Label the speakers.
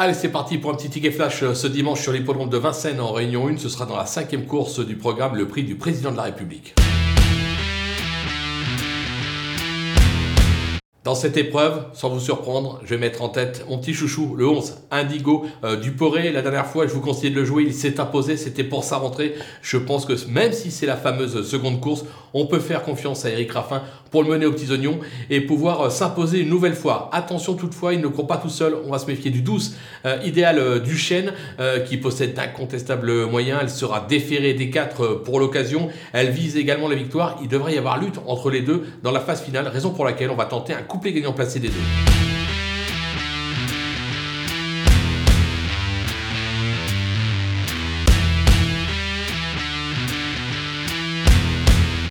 Speaker 1: Allez, c'est parti pour un petit ticket flash euh, ce dimanche sur l'hippodrome de Vincennes en Réunion 1. Ce sera dans la cinquième course du programme, le prix du président de la République. Dans cette épreuve, sans vous surprendre, je vais mettre en tête mon petit chouchou, le 11, Indigo euh, du Poré. La dernière fois, je vous conseillais de le jouer, il s'est imposé, c'était pour sa rentrée. Je pense que même si c'est la fameuse seconde course, on peut faire confiance à Eric Raffin pour le mener aux petits oignons et pouvoir euh, s'imposer une nouvelle fois. Attention toutefois, il ne court pas tout seul, on va se méfier du 12, euh, idéal du chêne, qui possède d'incontestables moyens. Elle sera déférée des 4 pour l'occasion. Elle vise également la victoire. Il devrait y avoir lutte entre les deux dans la phase finale, raison pour laquelle on va tenter un coup couplet gagnant placé des deux.